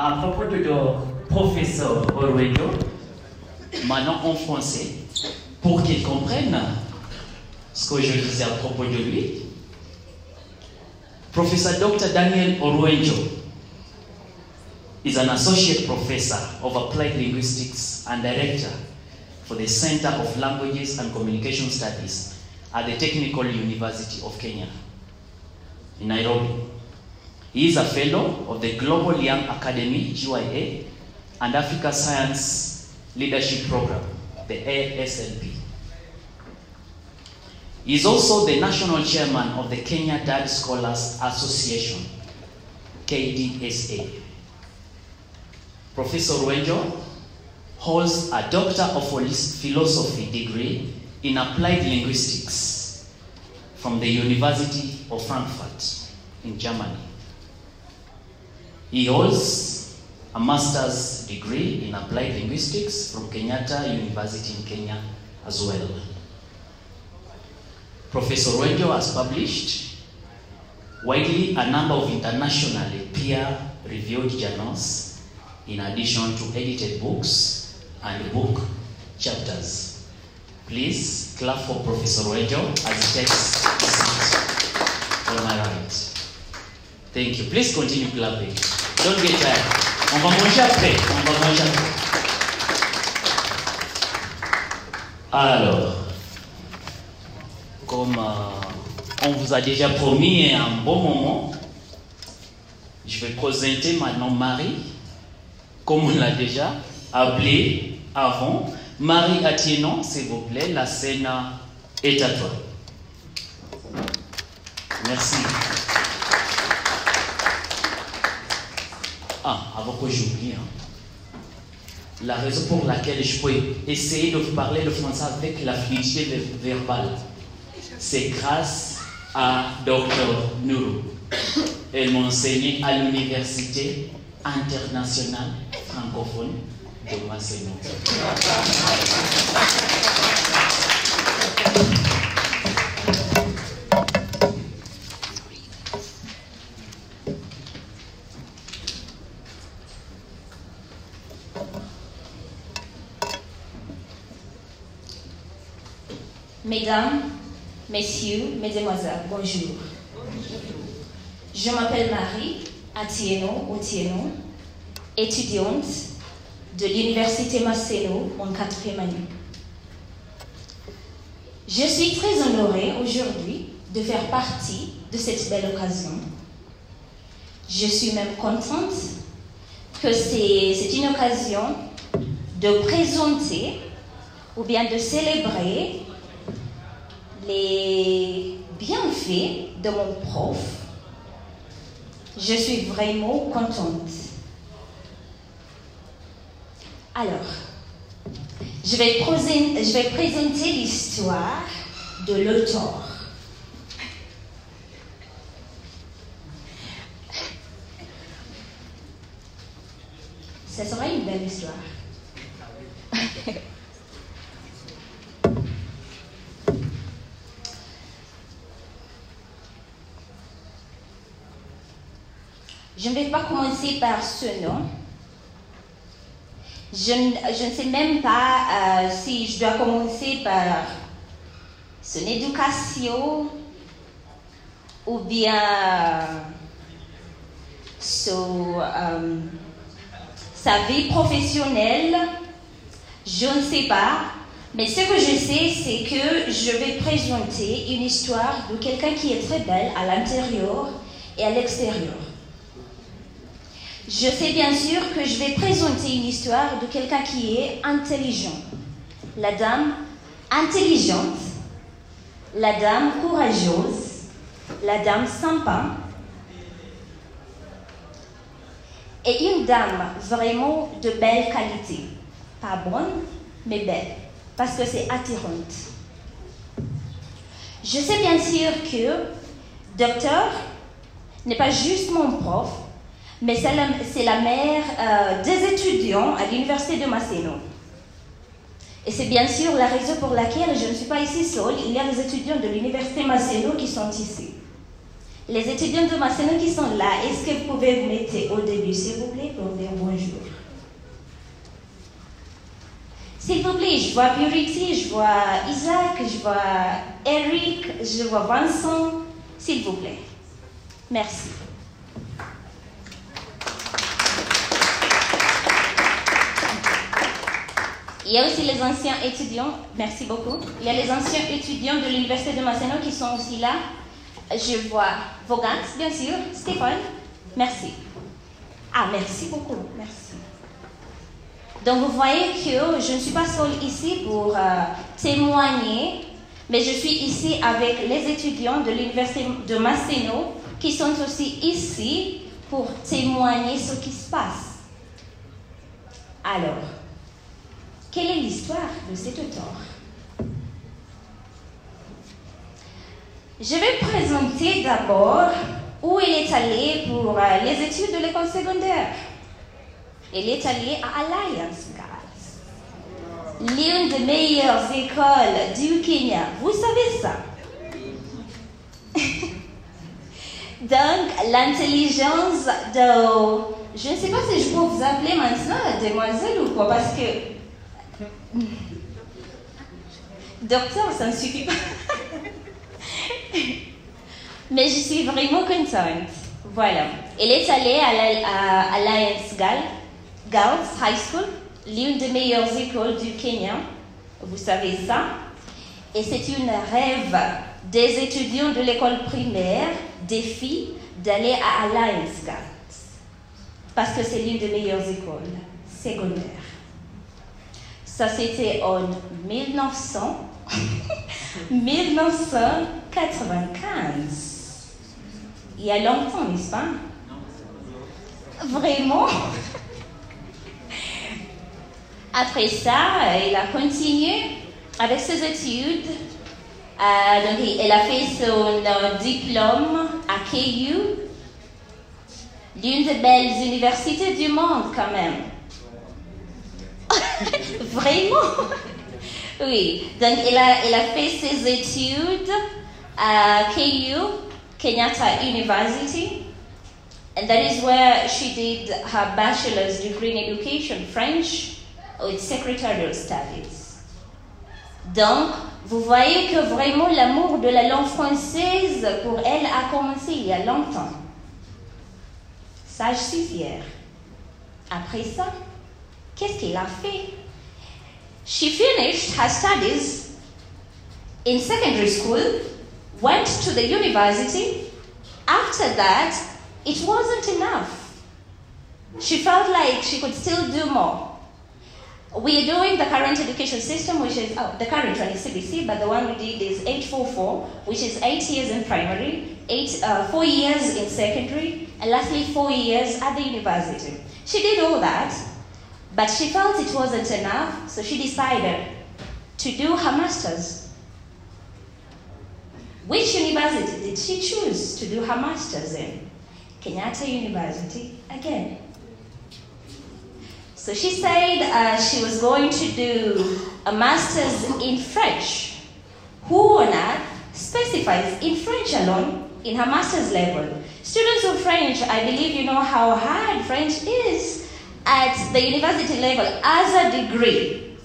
À propos de professeur Orwejo, maintenant en français, pour qu'il comprenne ce que je disais à propos de lui. Professor Dr. Daniel Orwejo is an associate professor of applied linguistics and director for the Center of Languages and Communication Studies at the Technical University of Kenya in Nairobi. He is a fellow of the Global Young Academy, GYA, and Africa Science Leadership Program, the ASLP. He is also the national chairman of the Kenya Dad Scholars Association, KDSA. Professor Wenjo holds a Doctor of Philosophy degree in Applied Linguistics from the University of Frankfurt in Germany. He holds a master's degree in Applied Linguistics from Kenyatta University in Kenya as well. Professor Wenjo has published widely a number of internationally peer-reviewed journals in addition to edited books and book chapters. Please clap for Professor Wenjo as he takes a seat on my right. Thank you. Please continue clapping. Don't. On va manger après. On va manger après. Alors, comme euh, on vous a déjà promis un bon moment, je vais présenter maintenant Marie, comme on l'a déjà appelé avant. Marie Atieno, s'il vous plaît, la scène est à toi. Merci. Ah, avant que j'oublie, hein. la raison pour laquelle je peux essayer de parler le français avec la fluidité verbale, c'est grâce à Dr. Nourou. Elle m'a enseigné à l'Université internationale francophone de Masséno. Mesdames, Messieurs, Mesdemoiselles, bonjour. Je m'appelle Marie Atieno Otieno, étudiante de l'Université Masséno en quatrième année. Je suis très honorée aujourd'hui de faire partie de cette belle occasion. Je suis même contente que c'est une occasion de présenter ou bien de célébrer les bienfaits de mon prof, je suis vraiment contente. Alors, je vais, présenter, je vais présenter l'histoire de l'auteur. Ce sera une belle histoire. Je ne vais pas commencer par ce nom. Je, ne- sais même pas euh, si je dois commencer par son éducation ou bien euh, sa vie professionnelle. Je ne sais pas. Mais ce que je sais, c'est que je vais présenter une histoire de quelqu'un qui est très belle à l'intérieur et à l'extérieur. Je sais bien sûr que je vais présenter une histoire de quelqu'un qui est intelligent. La dame intelligente, la dame courageuse, la dame sympa et une dame vraiment de belle qualité. Pas bonne, mais belle, parce que c'est attirante. Je sais bien sûr que docteur n'est pas juste mon prof, mais c'est la, mère euh, des étudiants à l'université de Masséno. Et c'est bien sûr la raison pour laquelle je ne suis pas ici seule. Il y a des étudiants de l'université Masséno qui sont ici. Les étudiants de Masséno qui sont là, est-ce que vous pouvez vous mettre au début, s'il vous plaît, pour dire bonjour? S'il vous plaît, je vois Purity, je vois Isaac, je vois Eric, je vois Vincent. S'il vous plaît. Merci. Il y a aussi les anciens étudiants, merci beaucoup. Il y a les anciens étudiants de l'Université de Masséno qui sont aussi là. Je vois Vogant, bien sûr, Stéphane, merci. Ah, merci beaucoup, merci. Donc vous voyez que je ne suis pas seule ici pour euh, témoigner, mais je suis ici avec les étudiants de l'Université de Masséno qui sont aussi ici pour témoigner ce qui se passe. Alors, quelle est l'histoire de cet auteur Je vais présenter d'abord où il est allé pour euh, les études de l'école secondaire. Il est allé à Alliance Girls, l'une des meilleures écoles du Kenya. Vous savez ça? Donc, l'intelligence de... Je ne sais pas si je peux vous appeler maintenant demoiselle ou quoi, parce que Docteur, ça ne suffit pas. Mais je suis vraiment contente. Voilà. Elle est allée à Alliance Girls High School, l'une des meilleures écoles du Kenya. Vous savez ça. Et c'est une rêve des étudiants de l'école primaire, des filles, d'aller à Alliance Girls. Parce que c'est l'une des meilleures écoles secondaires. Ça, c'était en 1900, 1995. Il y a longtemps, n'est-ce pas? Vraiment? Après ça, elle a continué avec ses études. Euh, donc, elle a fait son euh, diplôme à KU, l'une des belles universités du monde quand même. Vraiment? Oui. Donc, elle a, elle a fait ses études à KU, Kenyatta University. And that is where she did her bachelor's degree in education, French, with secretarial studies. Donc, vous voyez que vraiment l'amour de la langue française pour elle a commencé il y a longtemps. Ça, je suis fière. Après ça, qu'est-ce qu'elle a fait? She finished her studies in secondary school, went to the university. After that, it wasn't enough. She felt like she could still do more. We are doing the current education system, which is oh, the current one is CBC, but the one we did is 844, which is eight years in primary, eight, uh, four years in secondary, and lastly four years at the university. She did all that, but she felt it wasn't enough, so she decided to do her master's. Which university did she choose to do her master's in? Kenyatta University again. So she said uh, she was going to do a master's in French. Who on earth specifies in French alone in her master's level? Students of French, I believe you know how hard French is at the university level as a degree.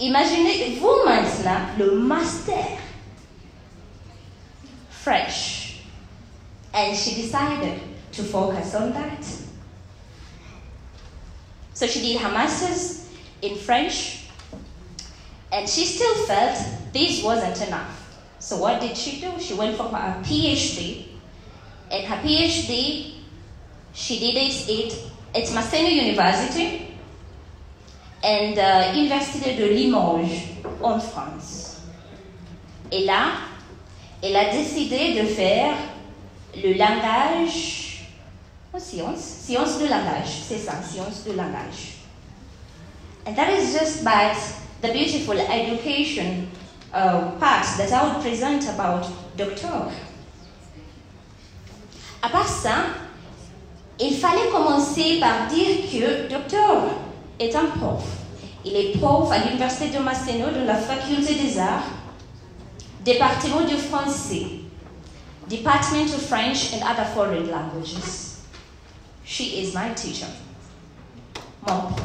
Imaginez-vous maintenant le master French. And she decided to focus on that. So she did her master's in French, and she still felt this wasn't enough. So what did she do? She went for her PhD, and her PhD, she did it at Masséna University and uh, Université de Limoges en France. Et là, elle a décidé de faire le langage, oh, science, science de langage, c'est ça, science de langage. And that is just but the beautiful education uh, part that I would present about Doctor. À part ça, il fallait commencer par dire que Docteur est un prof. Il est prof à l'Université de Masséno de la Faculté des Arts, département du français. Department of French and other foreign languages. She is my teacher. Mon prof.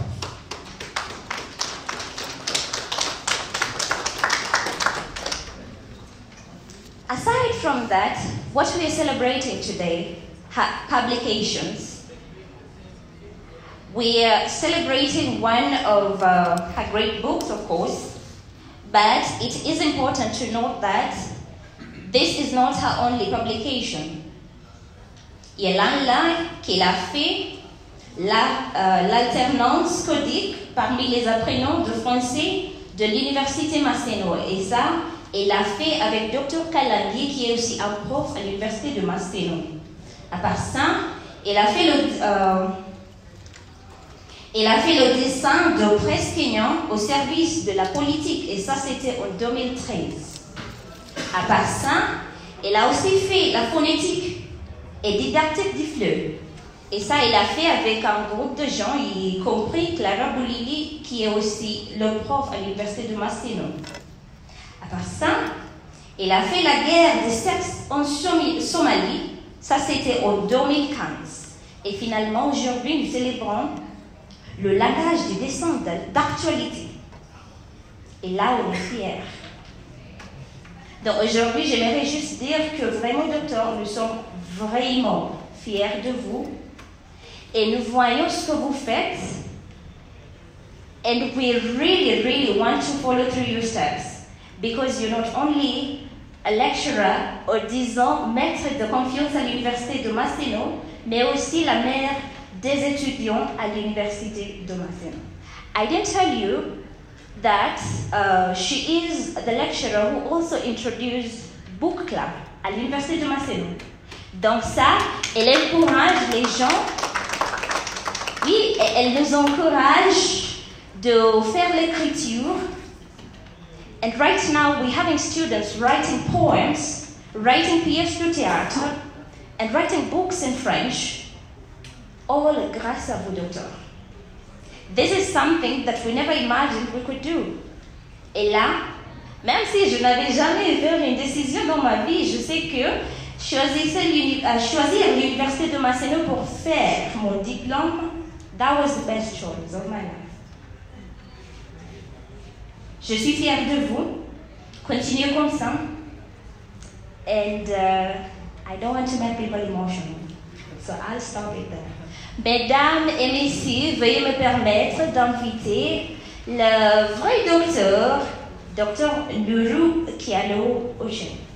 Aside from that, what we are celebrating today, publications, we are celebrating one of uh, her great books, of course, but it is important to note that this is not her only publication. Il y a l'un là qu'elle a fait euh, l'alternance codique parmi les apprenants de français de l'université Masséno. Et ça, elle l'a fait avec Dr Kalangi, qui est aussi un prof à l'université de Masséno. À part ça, elle a fait le, euh, elle a fait le dessin de presse Kenyan au service de la politique, et ça c'était en 2013. À part ça, elle a aussi fait la phonétique et didactique du fleuve. Et ça, elle a fait avec un groupe de gens, y compris Clara Boulili, qui est aussi le prof à l'université de Massino. À part ça, elle a fait la guerre des sexes en Somalie. Ça, c'était en 2015. Et finalement, aujourd'hui, nous célébrons le langage du dessin de- d'actualité. Et là, on est fiers. Donc aujourd'hui, j'aimerais juste dire que vraiment, docteur, nous sommes vraiment fiers de vous et nous voyons ce que vous faites. And we really, really want to follow through your steps because you're not only lecturer or disons maître de confiance à l'université de Masseno, mais aussi la mère des étudiants à l'université de Masseno. I didn't tell you that uh, she is the lecturer who also introduced book club à l'université de Masseno. Donc ça, elle encourage les gens, oui, elle nous encourage de faire l'écriture. And right now we're having students writing poems, writing pièces de théâtre, and writing books in French, all grâce à vous, docteur. This is something that we never imagined we could do. Et là, même si je n'avais jamais fait une décision dans ma vie, je sais que euh, choisir l'université de Masseno pour faire mon diplôme, that was the best choice of my life. Je suis fière de vous. Continuez comme ça. And uh, I don't want to make people emotional. So I'll stop it there. Mesdames et messieurs, veuillez me permettre d'inviter le vrai docteur, docteur Nuru Kialo Ocean.